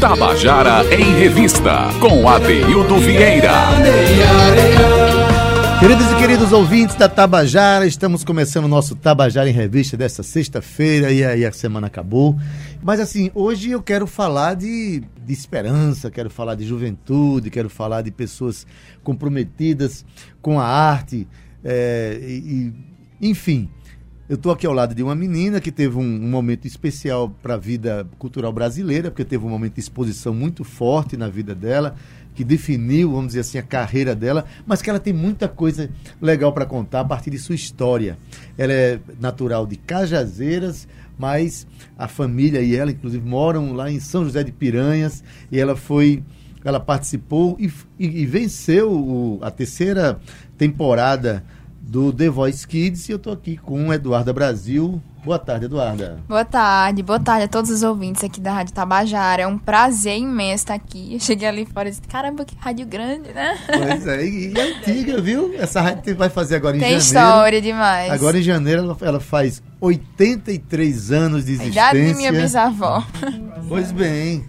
Tabajara em Revista, com Adeildo Vieira. Queridos e queridos ouvintes da Tabajara, estamos começando o nosso Tabajara em Revista dessa sexta-feira e aí a semana acabou. Mas assim, hoje eu quero falar de, de esperança, quero falar de juventude, quero falar de pessoas comprometidas com a arte, é, e, enfim. Eu estou aqui ao lado de uma menina que teve um, um momento especial para a vida cultural brasileira, porque teve um momento de exposição muito forte na vida dela, que definiu, vamos dizer assim, a carreira dela, mas que ela tem muita coisa legal para contar a partir de sua história. Ela é natural de Cajazeiras, mas a família e ela, inclusive, moram lá em São José de Piranhas, e ela foi. Ela participou e, e, e venceu o, a terceira temporada do The Voice Kids e eu estou aqui com Eduarda Brasil. Boa tarde, Eduarda. Boa tarde, boa tarde a todos os ouvintes aqui da Rádio Tabajara. É um prazer imenso estar aqui. Eu cheguei ali fora e disse, caramba, que rádio grande, né? Pois é, e, e é antiga, viu? Essa rádio vai fazer agora em Tem janeiro. Tem história demais. Agora em janeiro ela, ela faz 83 anos de existência. A idade de minha bisavó. Pois bem.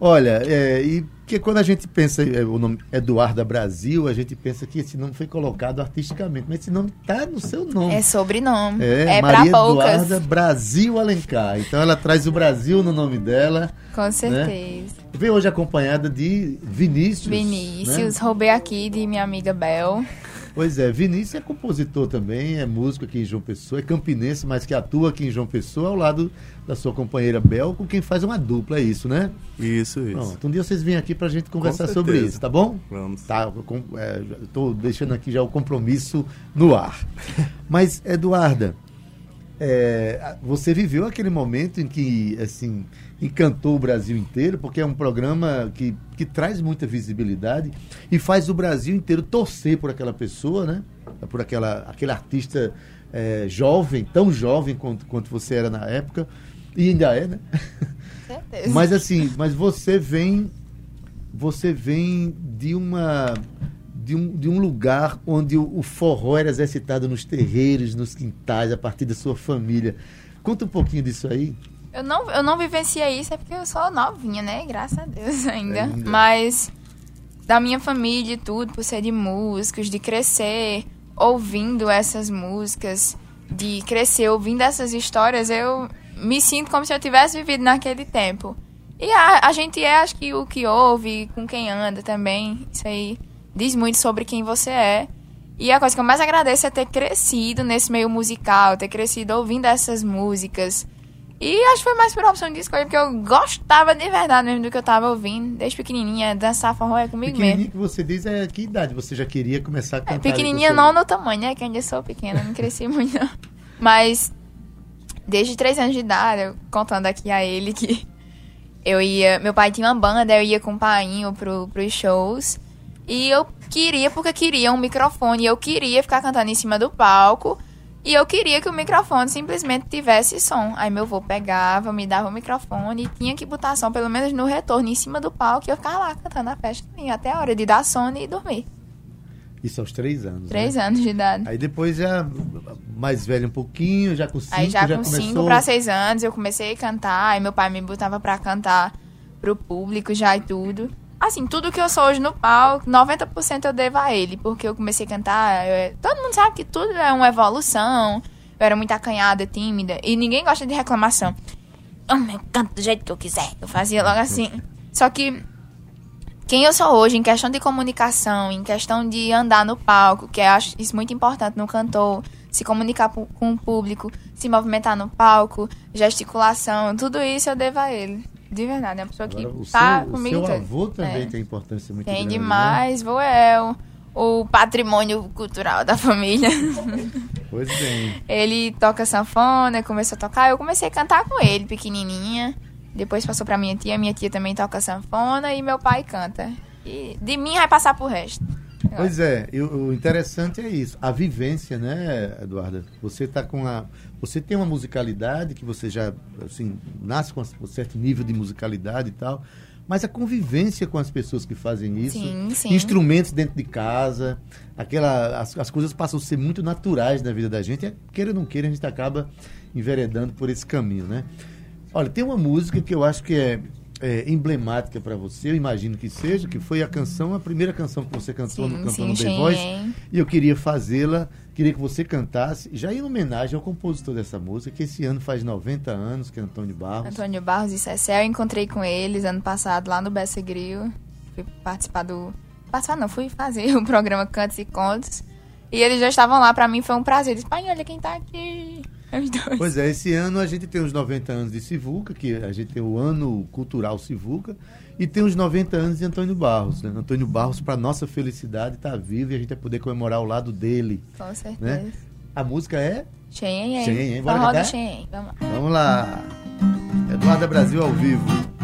Olha, é, e porque quando a gente pensa é, o nome Eduarda Brasil, a gente pensa que esse nome foi colocado artisticamente, mas esse nome está no seu nome. É sobrenome. É, é Maria pra poucas. Eduarda Brasil Alencar. Então ela traz o Brasil no nome dela. Com certeza. Né? Veio hoje acompanhada de Vinícius. Vinícius, né? roubei aqui de minha amiga Bel. Pois é, Vinícius é compositor também, é músico aqui em João Pessoa, é campinense, mas que atua aqui em João Pessoa ao lado da sua companheira Bel, com quem faz uma dupla, é isso, né? Isso, isso. Pronto, um dia vocês vêm aqui pra gente conversar sobre isso, tá bom? Vamos. Tá, eu é, tô deixando aqui já o compromisso no ar. mas, Eduarda, é, você viveu aquele momento em que, assim, encantou o Brasil inteiro, porque é um programa que, que traz muita visibilidade e faz o Brasil inteiro torcer por aquela pessoa, né? Por aquela, aquele artista é, jovem, tão jovem quanto, quanto você era na época, e ainda é, né? Certeza. Mas assim, mas você vem, você vem de uma de um, de um lugar onde o, o forró era exercitado nos terreiros, nos quintais, a partir da sua família. Conta um pouquinho disso aí. Eu não, eu não vivenciei isso, é porque eu sou novinha, né? Graças a Deus ainda. ainda. Mas da minha família e tudo, por ser de músicos, de crescer ouvindo essas músicas, de crescer ouvindo essas histórias, eu me sinto como se eu tivesse vivido naquele tempo. E a, a gente é, acho que, o que ouve, com quem anda também. Isso aí diz muito sobre quem você é. E a coisa que eu mais agradeço é ter crescido nesse meio musical, ter crescido ouvindo essas músicas e acho que foi mais por opção de escolha, porque eu gostava de verdade mesmo do que eu tava ouvindo. Desde pequenininha, dançar forró é comigo pequenininha mesmo. que você diz é que idade? Você já queria começar a cantar? É, pequenininha não no tamanho, né? Que eu ainda sou pequena, não cresci muito não. Mas, desde três anos de idade, eu contando aqui a ele que eu ia... Meu pai tinha uma banda, eu ia com o painho pro, pros shows. E eu queria, porque queria um microfone, eu queria ficar cantando em cima do palco... E eu queria que o microfone simplesmente tivesse som. Aí meu avô pegava, me dava o microfone e tinha que botar som, pelo menos no retorno, em cima do palco. E eu ficava lá cantando a festa até a hora de dar sono e dormir. Isso aos três anos. Três né? anos de idade. Aí depois já mais velho um pouquinho, já com cinco, Aí já, já com começou... cinco para seis anos eu comecei a cantar. Aí meu pai me botava para cantar pro público já e tudo. Assim, tudo que eu sou hoje no palco, 90% eu devo a ele, porque eu comecei a cantar. Eu, todo mundo sabe que tudo é uma evolução. Eu era muito acanhada, tímida, e ninguém gosta de reclamação. Eu canto do jeito que eu quiser. Eu fazia logo assim. Só que quem eu sou hoje, em questão de comunicação, em questão de andar no palco, que eu acho isso muito importante no cantor, se comunicar com o público, se movimentar no palco, gesticulação, tudo isso eu devo a ele. De verdade, é uma pessoa que Agora, tá seu, comigo. O seu avô também é. tem importância muito tem grande. demais, vô é o, o patrimônio cultural da família. Pois bem. Ele toca sanfona, começou a tocar, eu comecei a cantar com ele, pequenininha. Depois passou pra minha tia, minha tia também toca sanfona e meu pai canta. E de mim vai passar pro resto. Pois é, e o interessante é isso, a vivência, né, Eduarda? Você tá com a, você tem uma musicalidade que você já, assim, nasce com um certo nível de musicalidade e tal, mas a convivência com as pessoas que fazem isso, Sim, sim. instrumentos dentro de casa, aquela, as, as coisas passam a ser muito naturais na vida da gente, e, queira ou não queira, a gente acaba enveredando por esse caminho, né? Olha, tem uma música que eu acho que é, é, emblemática para você, eu imagino que seja, que foi a canção, a primeira canção que você cantou Sim, no sim, The sim. Voice. E eu queria fazê-la, queria que você cantasse, já em homenagem ao compositor dessa música, que esse ano faz 90 anos, que é Antônio Barros. Antônio Barros e Cecel, eu encontrei com eles ano passado lá no Bessa Grill. Fui participar do. Participar não, fui fazer o programa Cantos e Contos. E eles já estavam lá, pra mim foi um prazer. Eles, pai, olha quem tá aqui. Os dois. Pois é, esse ano a gente tem os 90 anos de Sivuca, que a gente tem o ano cultural Sivuca, e tem os 90 anos de Antônio Barros. Né? Antônio Barros, para nossa felicidade, está vivo e a gente vai poder comemorar ao lado dele. Com certeza. Né? A música é Xenhen. Xenhen, bora Forró do cantar? Xenhen. Vamos lá. Vamos lá. Eduarda Brasil ao vivo.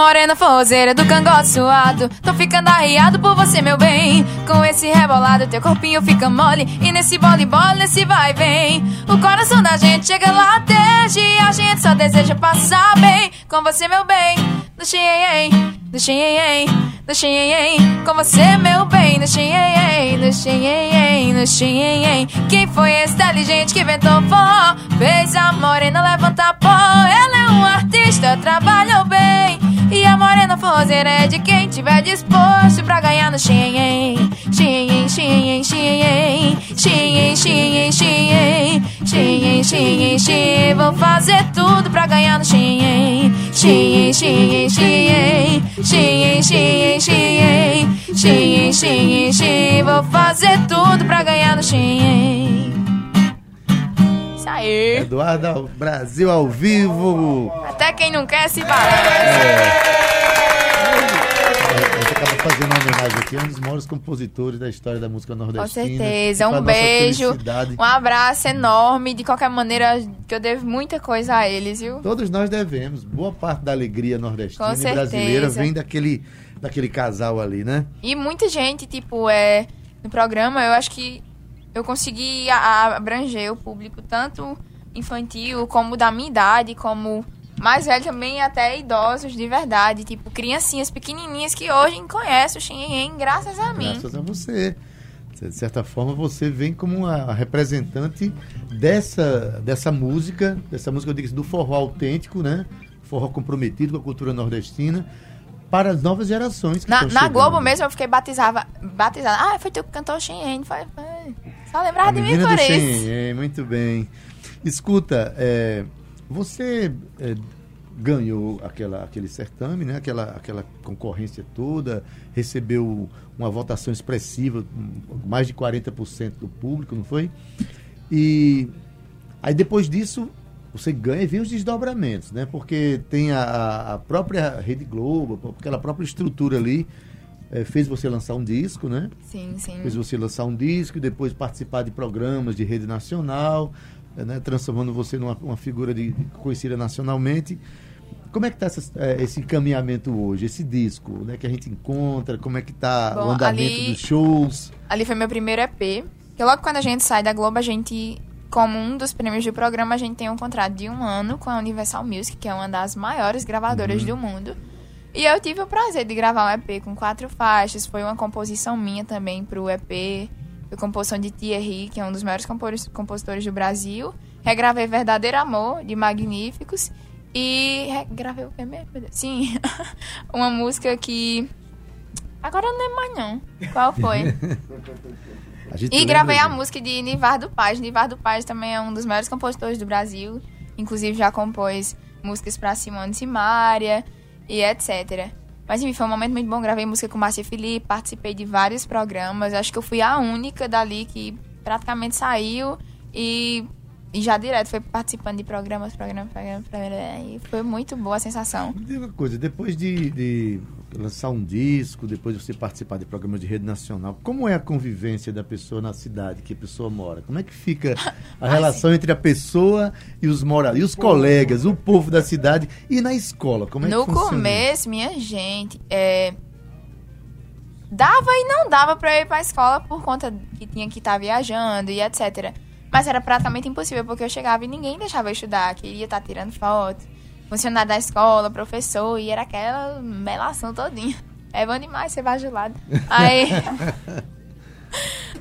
Morena forrozeira do cangote suado. Tô ficando arriado por você, meu bem. Com esse rebolado, teu corpinho fica mole. E nesse bole bola, nesse vai e vem. O coração da gente chega lá desde a gente só deseja passar bem. Com você, meu bem. No xenhen, no xenhen, no xenhen Com você, meu bem. No xenhen, no xenhen, no xenhen Quem foi esse inteligente que inventou forró? Fez a morena levantar pó. Ela é um artista, trabalhou bem e a morena forrozeira é de quem tiver disposto pra ganhar no xenhen Xenhen, xenhen, xenhen Xenhen, xenhen, xenhen Xenhen, xenhen, xenhen Vou fazer tudo pra ganhar no xenhen Xenhen, xenhen, xenhen Xenhen, xenhen, xenhen Xenhen, xenhen, xenhen Vou fazer tudo pra ganhar no xenhen Isso aí Eduarda Brasil ao vivo. Até quem não quer se parece A gente acaba fazendo uma homenagem aqui a um dos maiores compositores da história da música Com nordestina. certeza. Pra Um beijo, um abraço enorme. De qualquer maneira, que eu devo muita coisa a eles, viu? Todos nós devemos. Boa parte da alegria nordestina Com e brasileira certeza. vem daquele, daquele casal ali, né? E muita gente, tipo, é, no programa, eu acho que eu consegui a- a- abranger o público, tanto infantil, como da minha idade, como mais velho também, até idosos de verdade. Tipo, criancinhas pequenininhas que hoje conhecem o Xinhen graças a mim. Graças a você. De certa forma, você vem como uma representante dessa, dessa música, dessa música, eu digo assim, do forró autêntico, né? Forró comprometido com a cultura nordestina, para as novas gerações que Na, na. Globo mesmo eu fiquei batizada. batizada. Ah, foi tu que cantou o Xinhen. Foi, foi. Só lembrava A de mim por isso. Xenhen, muito bem. Escuta, é, você é, ganhou aquela, aquele certame, né? aquela, aquela concorrência toda, recebeu uma votação expressiva, mais de 40% do público, não foi? E aí depois disso você ganha e vem os desdobramentos, né? Porque tem a, a própria Rede Globo, aquela própria estrutura ali, eh, fez você lançar um disco, né? Sim, sim. fez você lançar um disco e depois participar de programas de rede nacional, eh, né, transformando você numa uma figura de, conhecida nacionalmente. Como é que está esse encaminhamento hoje, esse disco, né, que a gente encontra, como é que está o andamento ali- dos shows? Ali foi meu primeiro EP. Que logo quando a gente sai da Globo, a gente, como um dos prêmios do programa, a gente tem um contrato de um ano com a Universal Music, que é uma das maiores gravadoras do mundo. E eu tive o prazer de gravar um EP com quatro faixas. Foi uma composição minha também pro EP. Foi composição de Thierry, que é um dos maiores compos- compositores do Brasil. Regravei Verdadeiro Amor, de Magníficos. E regravei o que mesmo? Sim, uma música que... Agora eu não lembro mais não. Qual foi? E lembra, gravei a gente? música de Nivardo Paz. Nivardo Paz também é um dos maiores compositores do Brasil. Inclusive já compôs músicas pra Simone Simaria e etc. Mas enfim, foi um momento muito bom. Gravei música com Márcia Felipe, participei de vários programas. Acho que eu fui a única dali que praticamente saiu e, e já direto foi participando de programas, programas, programas, programas. E foi muito boa a sensação. Me diga uma coisa, depois de, de lançar um disco, depois de você participar de programas de rede nacional, como é a convivência da pessoa na cidade que a pessoa mora? Como é que fica a relação entre a pessoa e os moradores, e os colegas, o povo da cidade e na escola? Como é no que funciona? começo, minha gente, é, dava e não dava eu ir pra escola por conta que tinha que estar viajando e etc. Mas era praticamente impossível, porque eu chegava e ninguém deixava eu estudar, queria estar tirando foto. Funcionário da escola, professor, e era aquela melação todinha. É bom demais ser bajulado. Aí.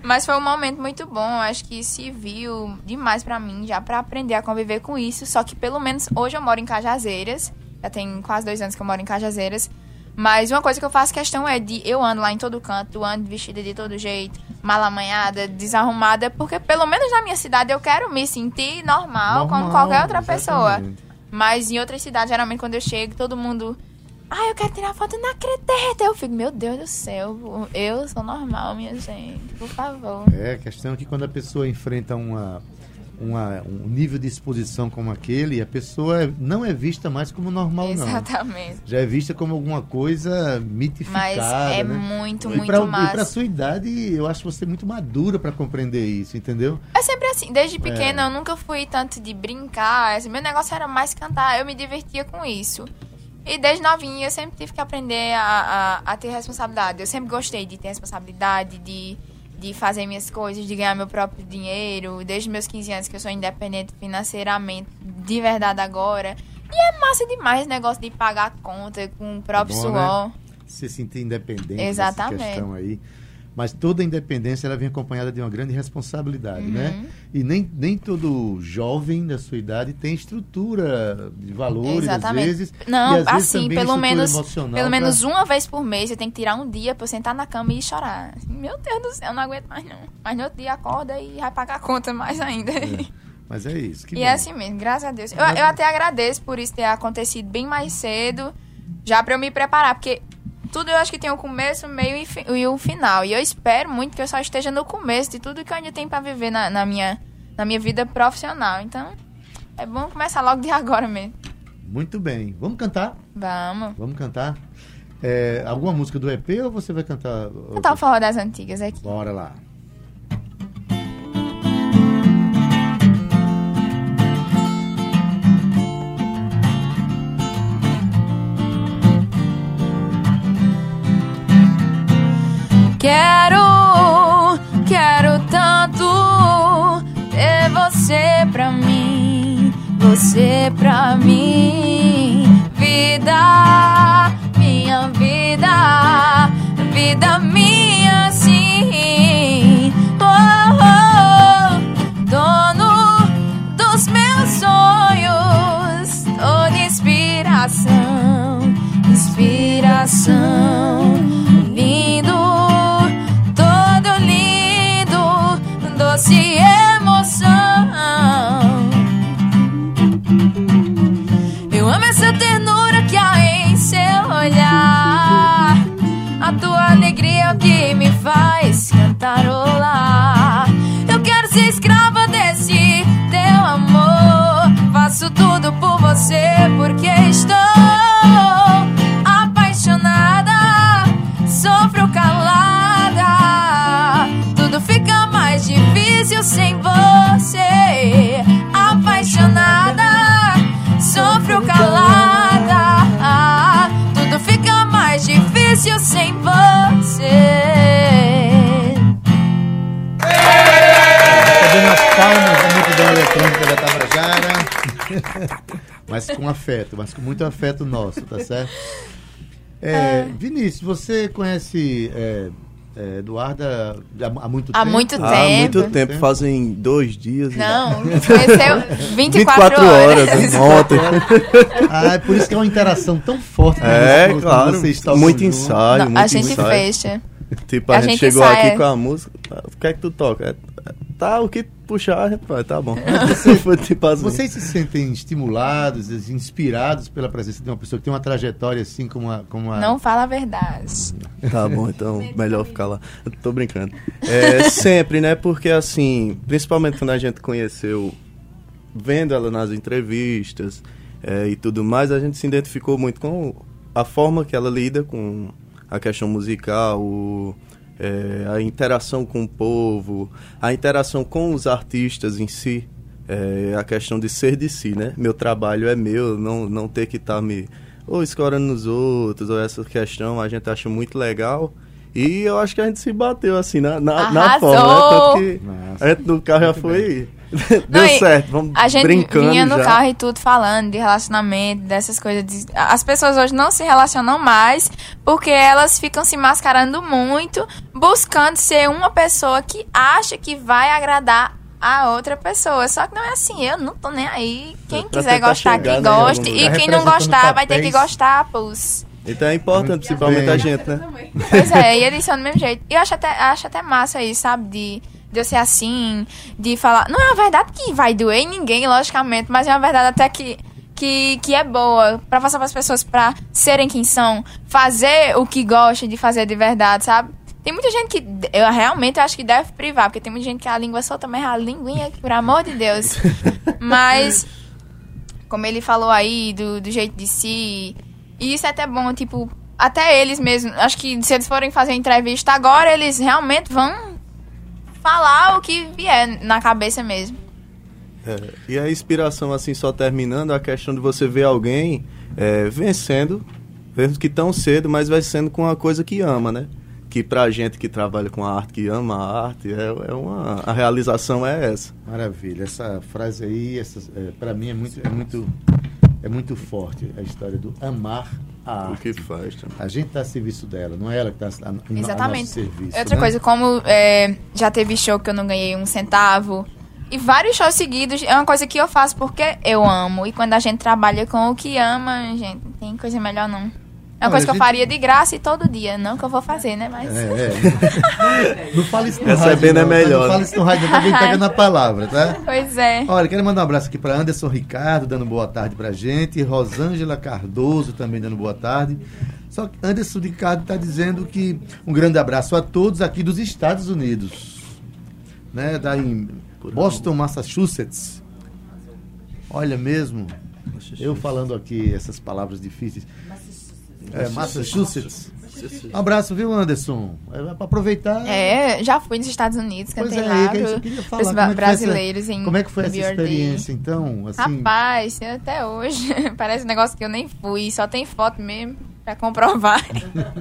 Mas foi um momento muito bom. Acho que se viu demais pra mim, já pra aprender a conviver com isso. Só que pelo menos hoje eu moro em Cajazeiras. Já tem quase dois anos que eu moro em Cajazeiras. Mas uma coisa que eu faço questão é de eu ando lá em todo canto, ando vestida de todo jeito, malamanhada, desarrumada, porque pelo menos na minha cidade eu quero me sentir normal, Normal, como qualquer outra exatamente. pessoa. Mas em outras cidades, geralmente quando eu chego, todo mundo. Ah, eu quero tirar foto na acredita. Eu fico, meu Deus do céu, eu sou normal, minha gente, por favor. É, a questão é que quando a pessoa enfrenta uma, uma, um nível de exposição como aquele, a pessoa é- não é vista mais como normal, não. Exatamente. Já é vista como alguma coisa mitificada, Mas é né? muito, E muito pra, e massa. pra sua idade, eu acho você muito madura pra compreender isso, entendeu? É sempre assim, desde pequena É. eu nunca fui tanto de brincar, assim, meu negócio era mais cantar, eu me divertia com isso. E desde novinha eu sempre tive que aprender a, a, a ter responsabilidade. Eu sempre gostei de ter responsabilidade, de, de fazer minhas coisas, de ganhar meu próprio dinheiro. Desde meus 15 anos que eu sou independente financeiramente, de verdade agora. E é massa demais esse negócio de pagar a conta com o próprio Bom, suor. né? Se sentir independente Exatamente. questão aí. Mas toda independência ela vem acompanhada de uma grande responsabilidade, Uhum. né? E nem, nem todo jovem da sua idade tem estrutura de valores, Exatamente. às vezes. Não, às vezes assim, também pelo menos, pelo pra- menos uma vez por mês eu tenho que tirar um dia eu sentar na cama e chorar. Meu Deus do céu, eu não aguento mais não. Mas no outro dia acorda e vai pagar a conta mais ainda. Mas é isso. Que e bom. é assim mesmo, graças a Deus. Eu, eu até agradeço por isso ter acontecido bem mais cedo, já pra eu me preparar, porque tudo eu acho que tem um começo, meio e, fi- e o final. E eu espero muito que eu só esteja no começo de tudo que eu ainda tenho pra viver na, na minha, na minha vida profissional. Então, é bom começar logo de agora mesmo. Muito bem. Vamos cantar? Vamos. Vamos cantar? É, alguma música do EP ou você vai cantar? Cantar o forró das antigas aqui. Bora lá. Você pra mim. Vida, minha vida, vida minha difícil sem você. Fazendo as palmas da multidão eletrônica da Tabajara. mas com afeto, mas com muito afeto nosso, tá certo? É, Vinícius, você conhece é, é, Eduarda há, há muito Há tempo? muito Há tempo. muito tempo, fazem dois dias. Não, conheceu 24, 24 horas. horas, ontem. Ah, é por isso que é uma interação tão forte. É, quando claro. Muito junto. ensaio, Não, muito a gente ensaio. fecha. Tipo, a, A gente, gente chegou ensaia. aqui com a música. O que é que tu toca? É, Tá, o que puxar, rapaz, tá bom. Assim. Vocês se sentem estimulados, inspirados pela presença de uma pessoa que tem uma trajetória assim como a. Como a... Não fala a verdade. Tá bom, então melhor ficar lá. Eu Tô brincando. É, sempre, né? Porque assim, principalmente quando a gente conheceu, vendo ela nas entrevistas é, e tudo mais, a gente se identificou muito com a forma que ela lida com a questão musical, o, é, a interação com o povo, a interação com os artistas em si. É, a questão de ser de si, né? Meu trabalho é meu, não, não ter que estar me ou escorando nos outros, ou essa questão, a gente acha muito legal. E eu acho que a gente se bateu assim na, na, na forma, né? Tanto que Massa. a gente no carro já foi Deu não, certo, vamos A gente brincando vinha no já. carro e tudo falando de relacionamento, dessas coisas. De... As pessoas hoje não se relacionam mais porque elas ficam se mascarando muito, buscando ser uma pessoa que acha que vai agradar a outra pessoa. Só que não é assim, eu não tô nem aí. Quem Pra quiser gostar, que chegar, né, goste. E quem não gostar, vai ter que gostar, pus. Então é importante, principalmente a gente, né? Pois é, e eles são do mesmo jeito. E eu acho até, acho até massa isso, sabe? De, de eu ser assim, de falar. Não é uma verdade que vai doer em ninguém, logicamente, mas é uma verdade até que. Que, que é boa pra passar pras pessoas pra serem quem são, fazer o que gostam de fazer de verdade, sabe? Tem muita gente que eu realmente acho que deve privar, porque tem muita gente que a língua solta, mas a linguinha, por amor de Deus. Mas, como ele falou aí, do, do jeito de si, e isso é até bom, tipo, até eles mesmos, acho que se eles forem fazer entrevista agora, eles realmente vão falar o que vier na cabeça mesmo. É, e a inspiração, assim, só terminando, a questão de você ver alguém é, vencendo, mesmo que tão cedo, mas vencendo com uma coisa que ama, né? Que pra gente que trabalha com a arte, que ama a arte, é, é uma, a realização é essa. Maravilha. Essa frase aí, essa, é, para mim é muito, é muito, é muito forte a história do amar a O arte. que faz também. A gente está a serviço dela, não é ela que está a, a, a nosso Exatamente. serviço. Outra né? coisa, como é, já teve show que eu não ganhei um centavo, e vários shows seguidos, é uma coisa que eu faço porque eu amo. E quando a gente trabalha com o que ama, gente, não tem coisa melhor não. É uma coisa que eu faria de graça e todo dia. Não que eu vou fazer, né? Mas. É, é. Não fala isso no rádio, é não, melhor, Não fala né? isso no rádio, também pega na palavra, tá? Pois é. Olha, quero mandar um abraço aqui para Anderson Ricardo, dando boa tarde pra gente. Rosângela Cardoso também dando boa tarde. Só que Anderson Ricardo está dizendo que um grande abraço a todos aqui dos Estados Unidos. Né, da em Boston, Massachusetts. Olha mesmo, eu falando aqui essas palavras difíceis. É, Massachusetts. Um abraço, viu, Anderson? É para aproveitar. É, já fui nos Estados Unidos, Pois cantei é, lá que a gente pro, queria falar. Como é que foi essa- brasileiros em Como é que foi essa BRD. experiência, então? Assim, Rapaz, até hoje parece um negócio que eu nem fui, só tem foto mesmo pra comprovar.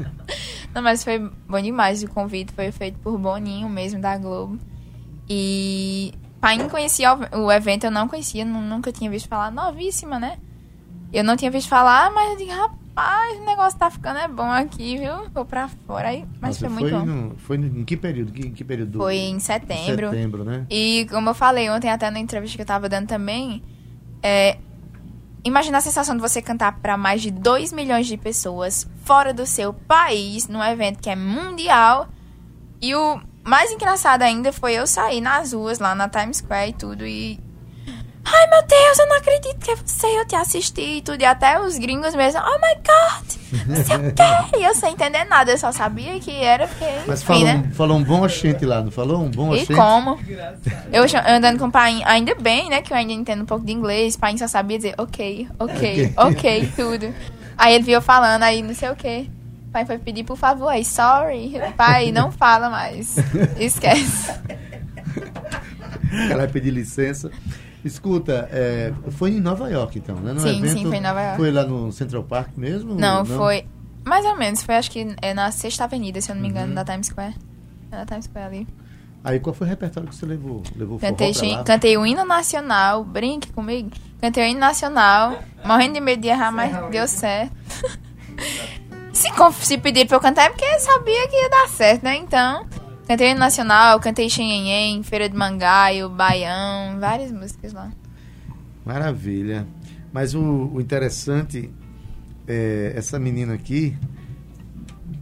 Não, mas foi bom demais. O convite foi feito por Boninho mesmo, da Globo. E Paim conhecia o evento, eu não conhecia, nu- nunca tinha visto falar. Novíssima, né? Eu não tinha visto falar, mas eu digo, rapaz, o negócio tá ficando é bom aqui, viu? Vou pra fora aí. Mas Nossa, foi muito bom. no- foi em que período? Que- Em que período? do- Foi em setembro. Setembro, né? E como eu falei ontem, até na entrevista que eu tava dando também, é, imagina a sensação de você cantar para mais de 2 milhões de pessoas fora do seu país, num evento que é mundial. E o mais engraçado ainda foi eu sair nas ruas, lá na Times Square e tudo, e. Ai meu Deus, eu não acredito que é você, eu te assisti e tudo. E até os gringos mesmo, oh my god, não sei o quê. E eu sem entender nada, eu só sabia que era porque. Mas enfim, falou, né? um, falou um bom oxente lá, não falou? Um bom E oxente? como? Eu cha- andando com o pai, ainda bem, né, que eu ainda entendo um pouco de inglês. O pai só sabia dizer ok, ok, ok, tudo. Aí ele viu eu falando, aí não sei o que. O pai foi pedir por favor, aí sorry. Pai, não fala mais. Esquece. Ela vai pedir licença. Escuta, é, foi em Nova York, então, né? No Sim, evento, sim, foi em Nova York. Foi lá no Central Park mesmo? Não, foi. Mais ou menos, foi acho que é na sexta avenida, se eu não me Uhum. engano, da Times Square. Na Times Square ali. Aí qual foi o repertório que você levou? Levou Cantei, forró pra lá? cantei o hino nacional, brinque comigo. Cantei o hino nacional, morrendo de medo de errar, mas deu certo. se, se pedir pra eu cantar é porque eu sabia que ia dar certo, né? Então, cantei nacional, cantei Xenhenhen, Feira de Mangaio, Baião, várias músicas lá. Maravilha. Mas o, o interessante é essa menina aqui,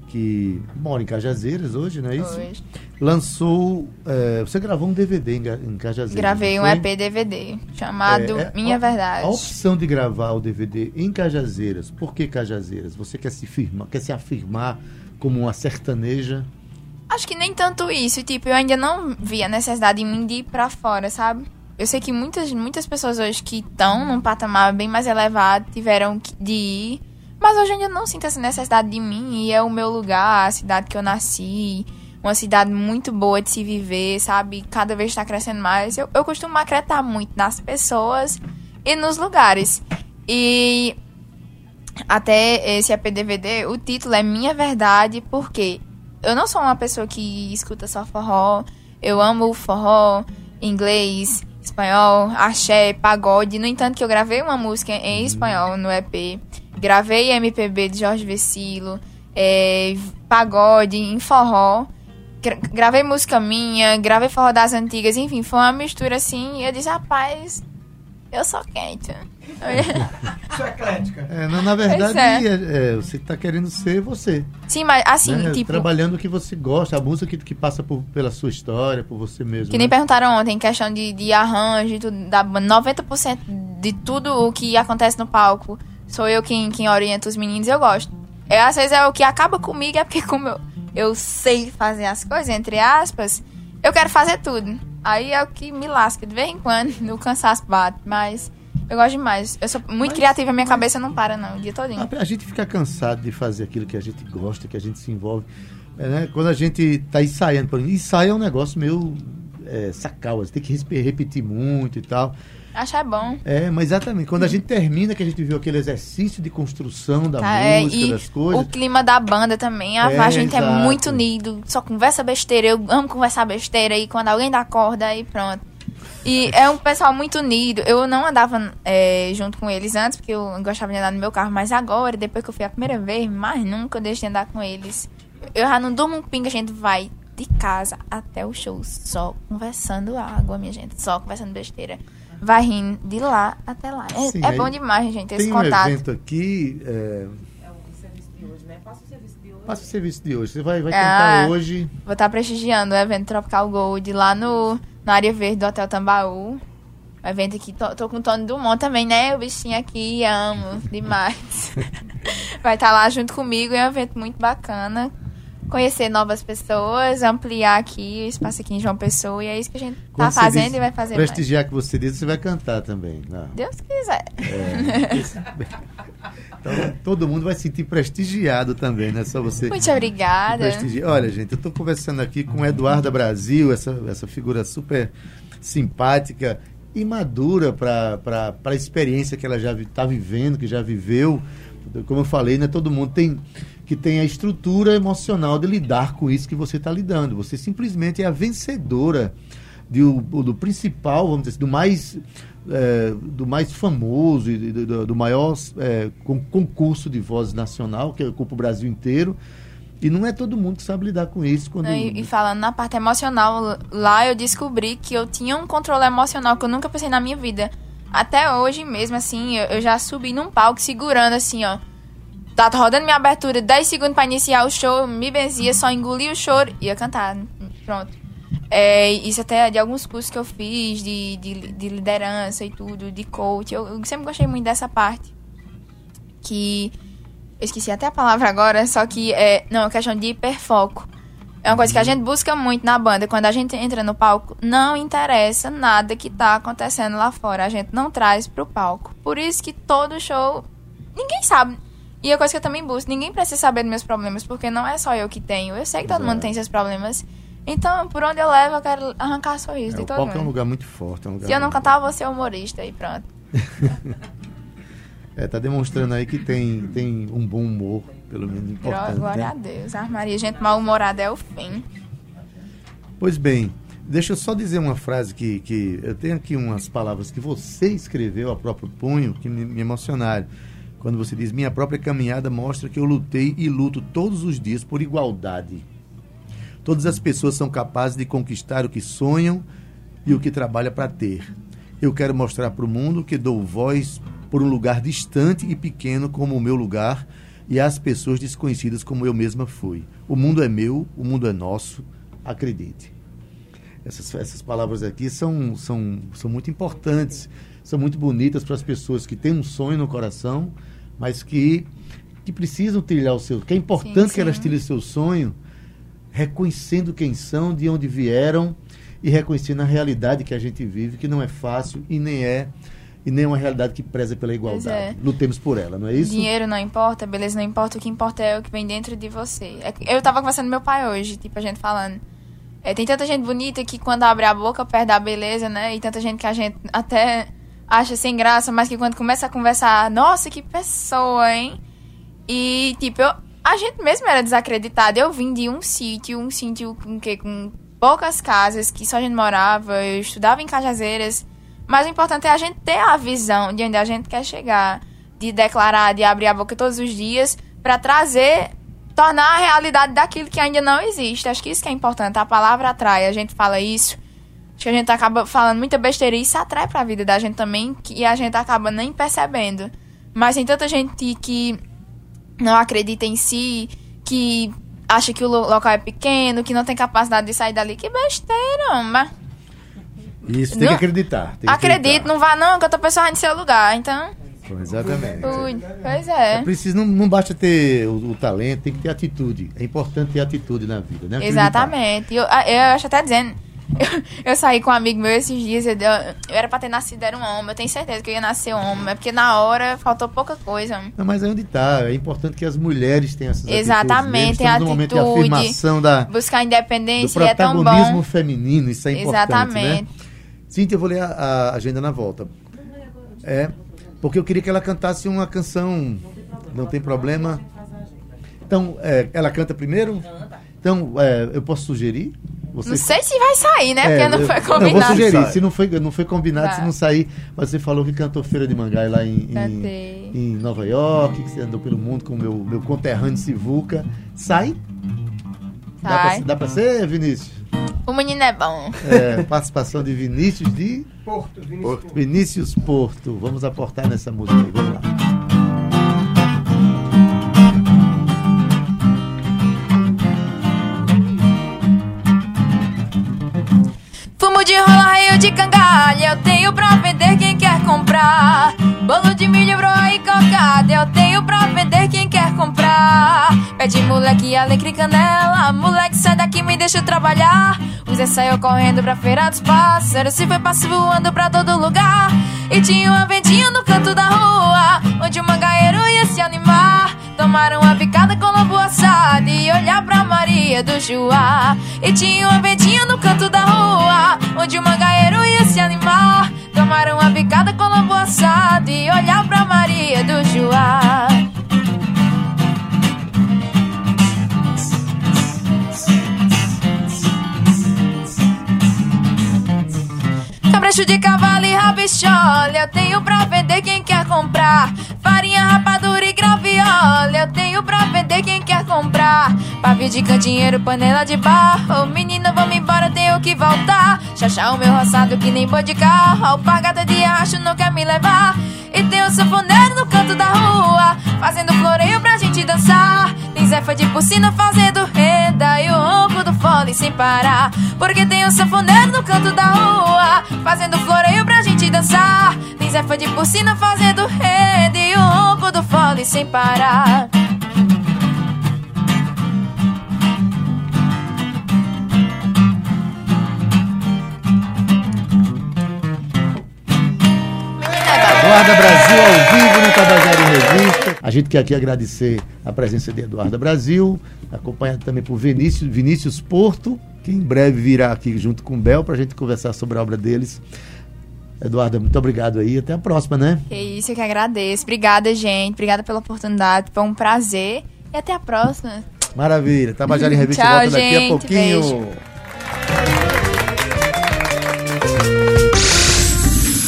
que mora em Cajazeiras hoje, não é isso? Hoje. Lançou. é, você gravou um DVD em, em Cajazeiras. Gravei um? EP DVD chamado É, é, Minha a- Verdade. A opção de gravar o DVD em Cajazeiras, por que Cajazeiras? Você quer se firmar, quer se afirmar como uma sertaneja? Acho que nem tanto isso. Tipo, eu ainda não vi a necessidade em mim de ir pra fora, sabe? Eu sei que muitas, muitas pessoas hoje que estão num patamar bem mais elevado tiveram de ir. Mas hoje ainda não sinto essa necessidade de mim. E é o meu lugar, a cidade que eu nasci. Uma cidade muito boa de se viver, sabe? Cada vez está crescendo mais. Eu, eu costumo acreditar muito nas pessoas e nos lugares. E até esse APDVD, o título é Minha Verdade, porque eu não sou uma pessoa que escuta só forró. Eu amo forró, inglês, espanhol, axé, pagode. No entanto, que eu gravei uma música em espanhol no EP. Gravei MPB de Jorge Vecilo, é, pagode, em forró. Gra- Gravei música minha, gravei forró das antigas, enfim, foi uma mistura assim. E eu disse, rapaz, eu sou quente. É, na, na verdade, é. é, é, você está querendo ser você. Sim, mas assim, né? tipo. Trabalhando o que você gosta, a música que, que passa por- pela sua história, por você mesmo. Que nem né? perguntaram ontem, questão de, de arranjo e tudo, da banda. 90% de tudo o que acontece no palco sou eu quem, quem orienta os meninos eu gosto. É, às vezes é o que acaba comigo, é porque como eu, eu sei fazer as coisas, entre aspas, eu quero fazer tudo. Aí é o que me lasca de vez em quando, o cansaço bate, mas eu gosto demais. Eu sou muito Mas- criativa, minha cabeça não para não, o dia todinho. A, a gente fica cansado de fazer aquilo que a gente gosta, que a gente se envolve. É, né? Quando a gente tá ensaiando, por exemplo, ensaio é um negócio meio é, sacal, você tem que repetir muito e tal. Acho é bom. É, mas exatamente, quando a gente termina, que a gente viu aquele exercício de construção da Tá, é, música, e das coisas. o clima da banda também. A, É, a gente é exato. muito unido, só conversa besteira. Eu amo conversar besteira e quando alguém dá corda, aí pronto. E é um pessoal muito unido. Eu não andava é, junto com eles antes, porque eu gostava de andar no meu carro, mas agora, depois que eu fui a primeira vez, mais nunca eu deixo de andar com eles. Eu já não durmo um pingo, a gente vai de casa até o show, só conversando água, minha gente, só conversando besteira. Vai rindo de lá até lá. É, Sim, é bom demais, gente, esse Tem um contato. evento aqui. É... Passa o serviço de hoje. Você vai, vai Ah. cantar hoje. Vou estar prestigiando o evento Tropical Gold lá no, na área verde do Hotel Tambaú. O evento aqui, tô, tô com o Tony Dumont também, né? O bichinho aqui, amo demais. Vai estar lá junto comigo, é um evento muito bacana. Conhecer novas pessoas, ampliar aqui o espaço aqui em João Pessoa. E é isso que a gente tá Quando você fazendo diz e vai fazer mais. Prestigiar que você diz, você vai cantar também. Não. Deus quiser. Então, todo mundo vai se sentir prestigiado também, não é só você. Muito obrigada. prestigiar. Olha, gente, eu estou conversando aqui com Eduarda Brasil, essa, essa figura super simpática e madura para a experiência que ela já está vivendo, que já viveu. Como eu falei, né, todo mundo tem que tem a estrutura emocional de lidar com isso que você está lidando. Você simplesmente é a vencedora de, o- do principal, vamos dizer assim, do mais, é, do mais famoso do, do- do maior é, con- concurso de voz nacional, que ocupa o Brasil inteiro. E não é todo mundo que sabe lidar com isso. Quando... E, e falando na parte emocional, lá eu descobri que eu tinha um controle emocional que eu nunca pensei na minha vida. Até hoje mesmo, assim, eu, eu já subi num palco segurando assim, ó. Tá rodando minha abertura 10 segundos pra iniciar o show, me benzia, só engoli o choro e ia cantar. Pronto. É, isso até de alguns cursos que eu fiz de, de, de liderança e tudo, de coach. Eu, eu sempre gostei muito dessa parte. Que. Eu esqueci até a palavra agora, só que é. Não, é questão de hiperfoco. É uma coisa que a gente busca muito na banda. Quando a gente entra no palco, não interessa nada que tá acontecendo lá fora. A gente não traz pro palco. Por isso que todo show. Ninguém sabe. E a coisa que eu também busco, ninguém precisa saber dos meus problemas, porque não é só eu que tenho. Eu sei que todo Exato. mundo tem seus problemas. Então, por onde eu levo, eu quero arrancar sorriso É, de todo palco é um mundo. lugar muito forte. É um lugar Se eu não cantar, eu vou ser humorista e pronto. É, tá demonstrando aí que tem, tem um bom humor, pelo menos importante. Glória né? a Deus. Ah, Maria, gente mal-humorada é o fim. Pois bem, deixa eu só dizer uma frase que, que eu tenho aqui umas palavras que você escreveu a próprio punho que me, me emocionaram. Quando você diz: Minha própria caminhada mostra que eu lutei e luto todos os dias por igualdade. Todas as pessoas são capazes de conquistar o que sonham e o que trabalha para ter. Eu quero mostrar para o mundo que dou voz por um lugar distante e pequeno como o meu lugar e às pessoas desconhecidas como eu mesma fui. O mundo é meu, o mundo é nosso, acredite. Essas, essas palavras aqui são, são, são muito importantes, são muito bonitas para as pessoas que têm um sonho no coração, mas que, que precisam trilhar o seu. Que é importante Sim, que elas trilhem o seu sonho, reconhecendo quem são, de onde vieram e reconhecendo a realidade que a gente vive, que não é fácil e nem é e nem é uma realidade que preza pela igualdade. é. Lutemos por ela, não é isso? Dinheiro não importa, beleza não importa, o que importa é o que vem dentro de você. É Eu tava conversando com meu pai hoje, tipo, a gente falando. É, tem tanta gente bonita que quando abre a boca perde a beleza, né? E tanta gente que a gente até acha sem graça, mas que quando começa a conversar, nossa, que pessoa, hein? E, tipo, eu, a gente mesmo era desacreditada. Eu vim de um sítio, um sítio com, que, com poucas casas, que só a gente morava. Eu estudava em Cajazeiras. Mas o importante é a gente ter a visão de onde a gente quer chegar, de declarar, de abrir a boca todos os dias para trazer, tornar a realidade daquilo que ainda não existe. Acho que isso que é importante. A palavra atrai, a gente fala isso. Acho que a gente acaba falando muita besteira e isso atrai para a vida da gente também, e a gente acaba nem percebendo. Mas tem tanta gente que não acredita em si, que acha que o local é pequeno, que não tem capacidade de sair dali. Que besteira, mas isso, tem não, que acreditar. Tem que acredito, acreditar. não vá não, que outra pessoa vai no seu lugar, então... Exatamente. Pois é. É preciso, não, não basta ter o, o, talento, tem que ter atitude. É importante ter atitude na vida, né? Exatamente. Eu, eu acho até dizendo, eu, eu, saí com um amigo meu esses dias, eu, eu, era pra ter nascido, era um homem. Eu tenho certeza que eu ia nascer homem, é porque na hora faltou pouca coisa. Não, mas é onde tá. É importante que as mulheres tenham essas Exatamente, tem atitude. momento de afirmação da, buscar independência, do protagonismo é tão bom. feminino, isso é importante. Né? Exatamente. Né? Cíntia, eu vou ler a, a, agenda na volta. É, porque eu queria que ela cantasse uma canção. Não tem problema. Então, é, ela canta primeiro? Então, é, eu posso sugerir? Você... Não sei se vai sair, né? É, porque não foi combinado. Não, vou sugerir. Se não foi, não foi combinado, se não sair. Você falou que cantou Feira de Mangai lá em, em, em, Nova York, que você andou pelo mundo com o meu, meu conterrâneo Sivuca. Sai? Sai. Dá pra, dá pra ser, Vinícius? O menino é bom. É, participação de Vinícius de. Porto, Vinícius Porto. Vinícius Porto. Vamos aportar nessa música aí. Vamos lá. Eu tenho pra vender quem quer comprar. Bolo de milho, broa e cocada. Eu tenho pra vender quem quer comprar. Pede moleque, alecrim, canela. Moleque, sai daqui, me deixa trabalhar. O Zé saiu correndo pra feira dos pássaros. Se foi passo voando pra todo lugar. E tinha uma ventinha no canto da rua. Onde o mangaeiro ia se animar. Tomar uma picada E olhar pra Maria do Juá. E tinha uma ventinha no canto da rua. Onde o mangaeiro ia se animar. Tomar uma picada com lobo assado. E olhar pra Maria do Juá. Cabrecho de cavalo e rabichola Eu tenho pra vender quem quer comprar. Farinha, rapadura e graviola Eu tenho pra vender quem quer comprar. Pavio de cantinheiro, panela de barro. Menina, vamos embora, tenho que voltar. Chachar o meu roçado que nem boi de carro. Alpagada de arracho não quer me levar E tem o sanfoneiro no canto da rua Fazendo floreio pra gente dançar. Tem Zefa de porcina fazendo renda E o ronco do fole sem parar. Porque tem o sanfoneiro no canto da rua Fazendo floreio pra gente dançar. Tem Zefa de porcina fazendo renda E o ronco do fole sem parar Eduarda Brasil ao vivo no Tabajara em Revista. A gente quer aqui agradecer a presença de Eduarda Brasil, acompanhado também por Vinícius, Vinícius Porto, que em breve virá aqui junto com o Bel para a gente conversar sobre a obra deles. Eduarda, muito obrigado aí. Até a próxima, né? É isso, eu que agradeço. Obrigada, gente. Obrigada pela oportunidade. Foi um prazer. E até a próxima. Maravilha. Tabajara em Revista Tchau, volta daqui gente. a pouquinho. Beijo.